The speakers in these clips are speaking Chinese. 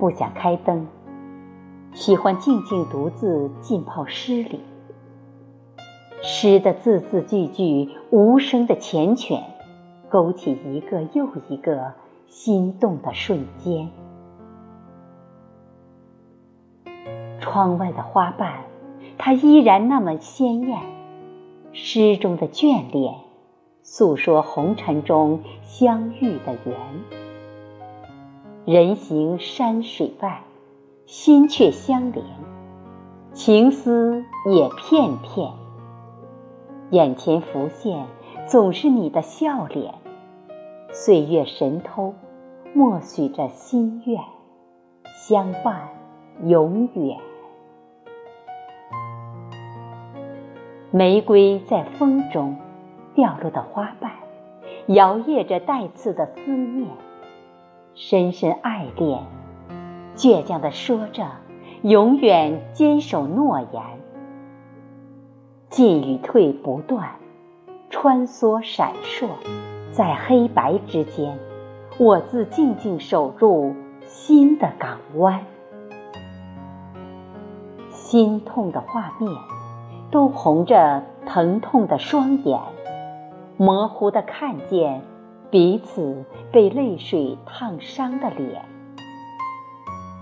不想开灯，喜欢静静独自浸泡诗里。诗的字字句句，无声的缱绻，勾起一个又一个心动的瞬间。窗外的花瓣，它依然那么鲜艳。诗中的眷恋，诉说红尘中相遇的缘。人行山水外，心却相连，情思也片片。眼前浮现，总是你的笑脸。岁月神偷，默许着心愿，相伴永远。玫瑰在风中掉落的花瓣，摇曳着带刺的思念，深深爱恋，倔强地说着，永远坚守诺言。进与退不断，穿梭闪烁，在黑白之间，我自静静守住心的港湾。心痛的画面，都红着疼痛的双眼，模糊的看见彼此被泪水烫伤的脸。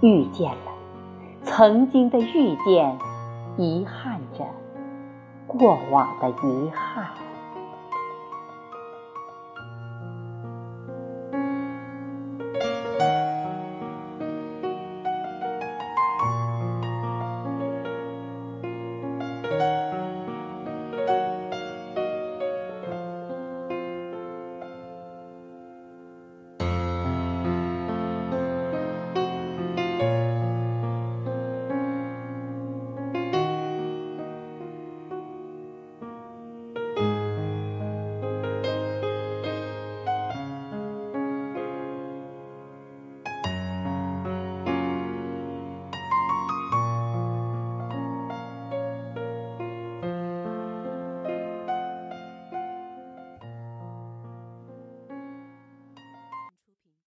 遇见了，曾经的遇见，遗憾着。过往的遗憾。